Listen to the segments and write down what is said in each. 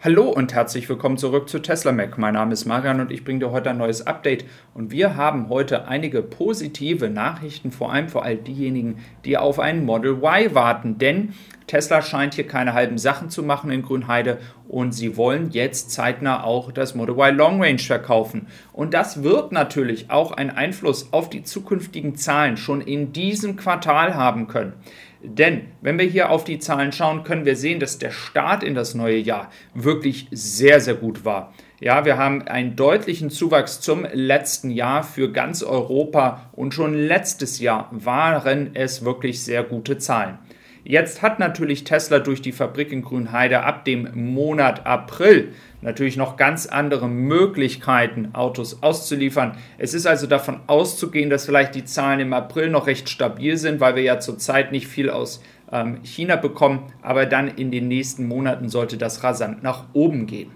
Hallo und herzlich willkommen zurück zu Tesla Mac. Mein Name ist Marian und ich bringe dir heute ein neues Update. Und wir haben heute einige positive Nachrichten, vor allem für all diejenigen, die auf einen Model Y warten. Denn Tesla scheint hier keine halben Sachen zu machen in Grünheide und sie wollen jetzt zeitnah auch das Model Y Long Range verkaufen. Und das wird natürlich auch einen Einfluss auf die zukünftigen Zahlen schon in diesem Quartal haben können. Denn wenn wir hier auf die Zahlen schauen, können wir sehen, dass der Start in das neue Jahr wirklich sehr, sehr gut war. Ja, wir haben einen deutlichen Zuwachs zum letzten Jahr für ganz Europa und schon letztes Jahr waren es wirklich sehr gute Zahlen. Jetzt hat natürlich Tesla durch die Fabrik in Grünheide ab dem Monat April natürlich noch ganz andere Möglichkeiten, Autos auszuliefern. Es ist also davon auszugehen, dass vielleicht die Zahlen im April noch recht stabil sind, weil wir ja zurzeit nicht viel aus ähm, China bekommen, aber dann in den nächsten Monaten sollte das rasant nach oben gehen.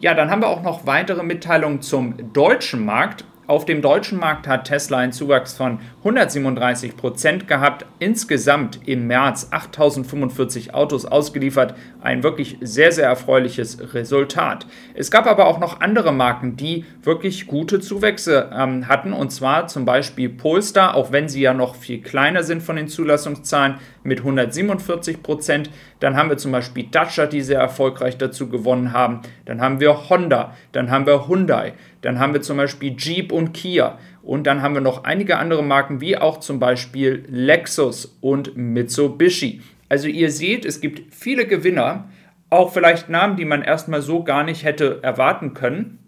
Ja, dann haben wir auch noch weitere Mitteilungen zum deutschen Markt. Auf dem deutschen Markt hat Tesla einen Zuwachs von 137 Prozent gehabt. Insgesamt im März 8045 Autos ausgeliefert. Ein wirklich sehr, sehr erfreuliches Resultat. Es gab aber auch noch andere Marken, die wirklich gute Zuwächse ähm, hatten. Und zwar zum Beispiel Polestar, auch wenn sie ja noch viel kleiner sind von den Zulassungszahlen, mit 147 Prozent. Dann haben wir zum Beispiel Dacia, die sehr erfolgreich dazu gewonnen haben. Dann haben wir Honda. Dann haben wir Hyundai. Dann haben wir zum Beispiel Jeep und Kia. Und dann haben wir noch einige andere Marken, wie auch zum Beispiel Lexus und Mitsubishi. Also ihr seht, es gibt viele Gewinner, auch vielleicht Namen, die man erstmal so gar nicht hätte erwarten können.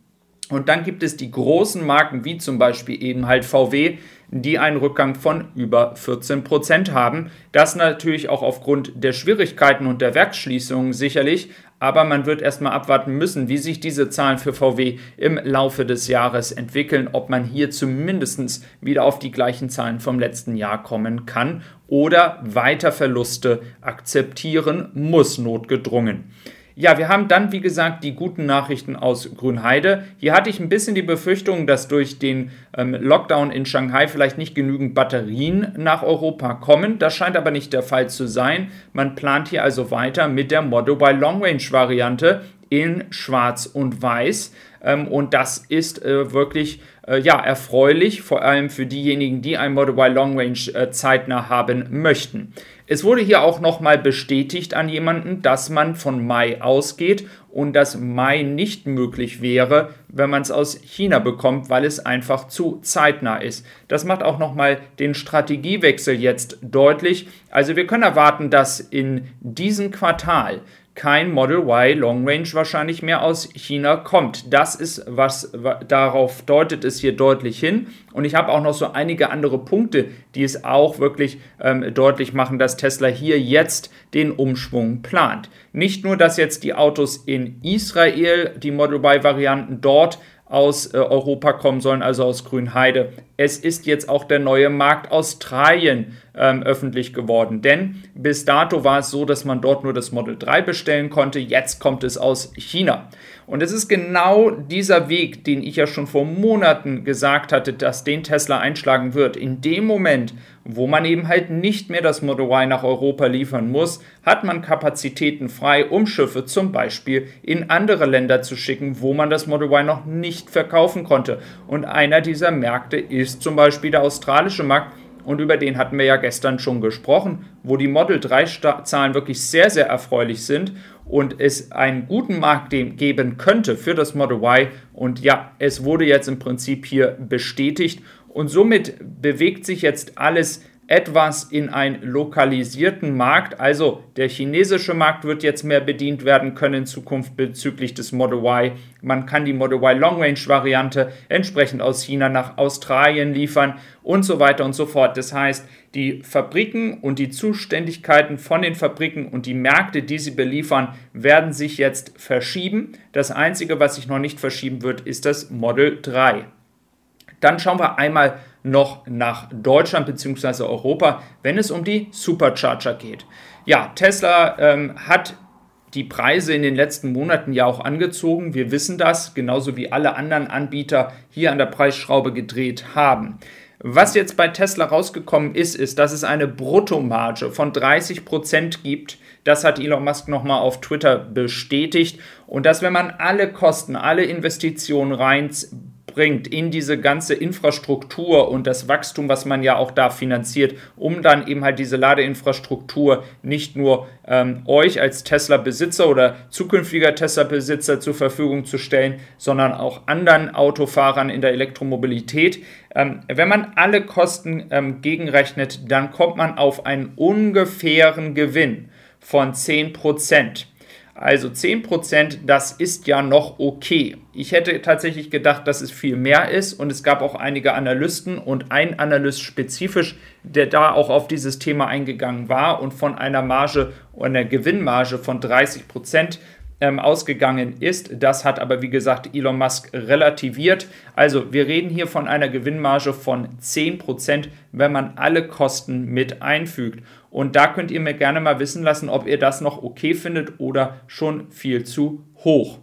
Und dann gibt es die großen Marken, wie zum Beispiel eben halt VW, die einen Rückgang von über 14 Prozent haben. Das natürlich auch aufgrund der Schwierigkeiten und der Werksschließungen sicherlich, aber man wird erstmal abwarten müssen, wie sich diese Zahlen für VW im Laufe des Jahres entwickeln, ob man hier zumindest wieder auf die gleichen Zahlen vom letzten Jahr kommen kann oder weiter Verluste akzeptieren muss, notgedrungen. Ja, wir haben dann, wie gesagt, die guten Nachrichten aus Grünheide. Hier hatte ich ein bisschen die Befürchtung, dass durch den ähm, Lockdown in Shanghai vielleicht nicht genügend Batterien nach Europa kommen. Das scheint aber nicht der Fall zu sein. Man plant hier also weiter mit der Model Y Long Range Variante in Schwarz und Weiß. Ähm, und das ist äh, wirklich äh, ja, erfreulich, vor allem für diejenigen, die ein Model Y Long Range äh, zeitnah haben möchten. Es wurde hier auch nochmal bestätigt an jemanden, dass man von Mai ausgeht und dass Mai nicht möglich wäre, wenn man es aus China bekommt, weil es einfach zu zeitnah ist. Das macht auch nochmal den Strategiewechsel jetzt deutlich. Also wir können erwarten, dass in diesem Quartal kein Model Y Long Range wahrscheinlich mehr aus China kommt. Das ist was, darauf deutet es hier deutlich hin. Und ich habe auch noch so einige andere Punkte, die es auch wirklich ähm, deutlich machen, dass Tesla hier jetzt den Umschwung plant. Nicht nur, dass jetzt die Autos in Israel, die Model Y Varianten dort aus äh, Europa kommen sollen, also aus Grünheide. Es ist jetzt auch der neue Markt Australien ähm, öffentlich geworden, denn bis dato war es so, dass man dort nur das Model 3 bestellen konnte, jetzt kommt es aus China. Und es ist genau dieser Weg, den ich ja schon vor Monaten gesagt hatte, dass den Tesla einschlagen wird. In dem Moment, wo man eben halt nicht mehr das Model Y nach Europa liefern muss, hat man Kapazitäten frei, um Schiffe zum Beispiel in andere Länder zu schicken, wo man das Model Y noch nicht verkaufen konnte. Und einer dieser Märkte ist zum Beispiel der australische Markt. Und über den hatten wir ja gestern schon gesprochen, wo die Model 3 Zahlen wirklich sehr, sehr erfreulich sind und es einen guten Markt geben könnte für das Model Y. Und ja, es wurde jetzt im Prinzip hier bestätigt und somit bewegt sich jetzt alles etwas in einen lokalisierten Markt. Also der chinesische Markt wird jetzt mehr bedient werden können in Zukunft bezüglich des Model Y. Man kann die Model Y Long Range Variante entsprechend aus China nach Australien liefern und so weiter und so fort. Das heißt, die Fabriken und die Zuständigkeiten von den Fabriken und die Märkte, die sie beliefern, werden sich jetzt verschieben. Das Einzige, was sich noch nicht verschieben wird, ist das Model 3. Dann schauen wir einmal noch nach Deutschland bzw. Europa, wenn es um die Supercharger geht. Ja, Tesla ähm, hat die Preise in den letzten Monaten ja auch angezogen. Wir wissen das, genauso wie alle anderen Anbieter hier an der Preisschraube gedreht haben. Was jetzt bei Tesla rausgekommen ist, ist, dass es eine Bruttomarge von 30% gibt. Das hat Elon Musk nochmal auf Twitter bestätigt. Und dass, wenn man alle Kosten, alle Investitionen rein bringt in diese ganze Infrastruktur und das Wachstum, was man ja auch da finanziert, um dann eben halt diese Ladeinfrastruktur nicht nur ähm, euch als Tesla-Besitzer oder zukünftiger Tesla-Besitzer zur Verfügung zu stellen, sondern auch anderen Autofahrern in der Elektromobilität. Ähm, wenn man alle Kosten ähm, gegenrechnet, dann kommt man auf einen ungefähren Gewinn von 10 Prozent. Also 10%, das ist ja noch okay. Ich hätte tatsächlich gedacht, dass es viel mehr ist und es gab auch einige Analysten und ein Analyst spezifisch, der da auch auf dieses Thema eingegangen war und von einer Marge, einer Gewinnmarge von 30% ähm, ausgegangen ist. Das hat aber, wie gesagt, Elon Musk relativiert. Also wir reden hier von einer Gewinnmarge von 10%, wenn man alle Kosten mit einfügt. Und da könnt ihr mir gerne mal wissen lassen, ob ihr das noch okay findet oder schon viel zu hoch.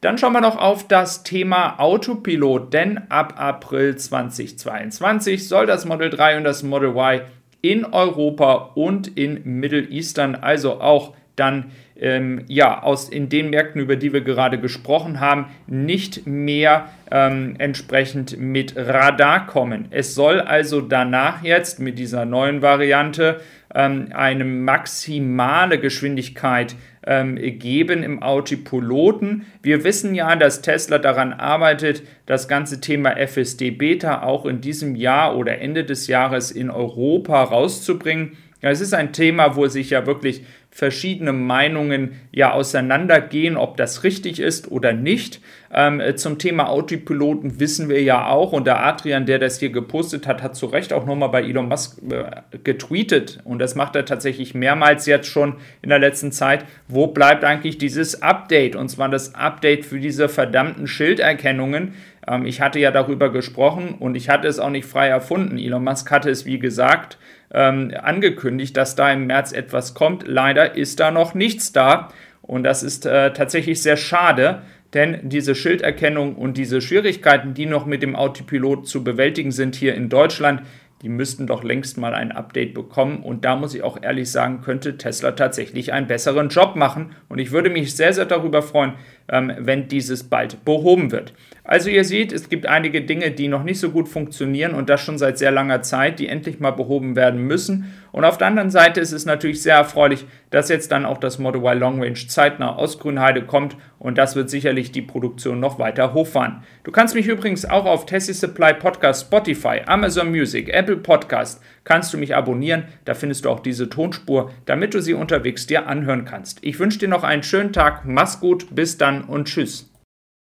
Dann schauen wir noch auf das Thema Autopilot, denn ab April 2022 soll das Model 3 und das Model Y in Europa und in Middle Eastern, also auch dann ähm, ja aus in den Märkten, über die wir gerade gesprochen haben, nicht mehr ähm, entsprechend mit Radar kommen. Es soll also danach jetzt mit dieser neuen Variante ähm, eine maximale Geschwindigkeit ähm, geben im Autopiloten. Wir wissen ja, dass Tesla daran arbeitet, das ganze Thema FSD Beta auch in diesem Jahr oder Ende des Jahres in Europa rauszubringen. Ja, es ist ein Thema, wo sich ja wirklich verschiedene Meinungen ja auseinandergehen, ob das richtig ist oder nicht. Ähm, zum Thema Autopiloten wissen wir ja auch, und der Adrian, der das hier gepostet hat, hat zu Recht auch nochmal bei Elon Musk äh, getweetet, und das macht er tatsächlich mehrmals jetzt schon in der letzten Zeit, wo bleibt eigentlich dieses Update, und zwar das Update für diese verdammten Schilderkennungen, ähm, ich hatte ja darüber gesprochen und ich hatte es auch nicht frei erfunden. Elon Musk hatte es, wie gesagt, ähm, angekündigt, dass da im März etwas kommt. Leider ist da noch nichts da. Und das ist äh, tatsächlich sehr schade, denn diese Schilderkennung und diese Schwierigkeiten, die noch mit dem Autopilot zu bewältigen sind hier in Deutschland, die müssten doch längst mal ein Update bekommen. Und da muss ich auch ehrlich sagen, könnte Tesla tatsächlich einen besseren Job machen. Und ich würde mich sehr, sehr darüber freuen, ähm, wenn dieses bald behoben wird. Also ihr seht, es gibt einige Dinge, die noch nicht so gut funktionieren und das schon seit sehr langer Zeit, die endlich mal behoben werden müssen. Und auf der anderen Seite ist es natürlich sehr erfreulich, dass jetzt dann auch das Model Y Long Range zeitnah aus Grünheide kommt und das wird sicherlich die Produktion noch weiter hochfahren. Du kannst mich übrigens auch auf Tessie Supply Podcast, Spotify, Amazon Music, Apple Podcast, kannst du mich abonnieren, da findest du auch diese Tonspur, damit du sie unterwegs dir anhören kannst. Ich wünsche dir noch einen schönen Tag, mach's gut, bis dann und tschüss.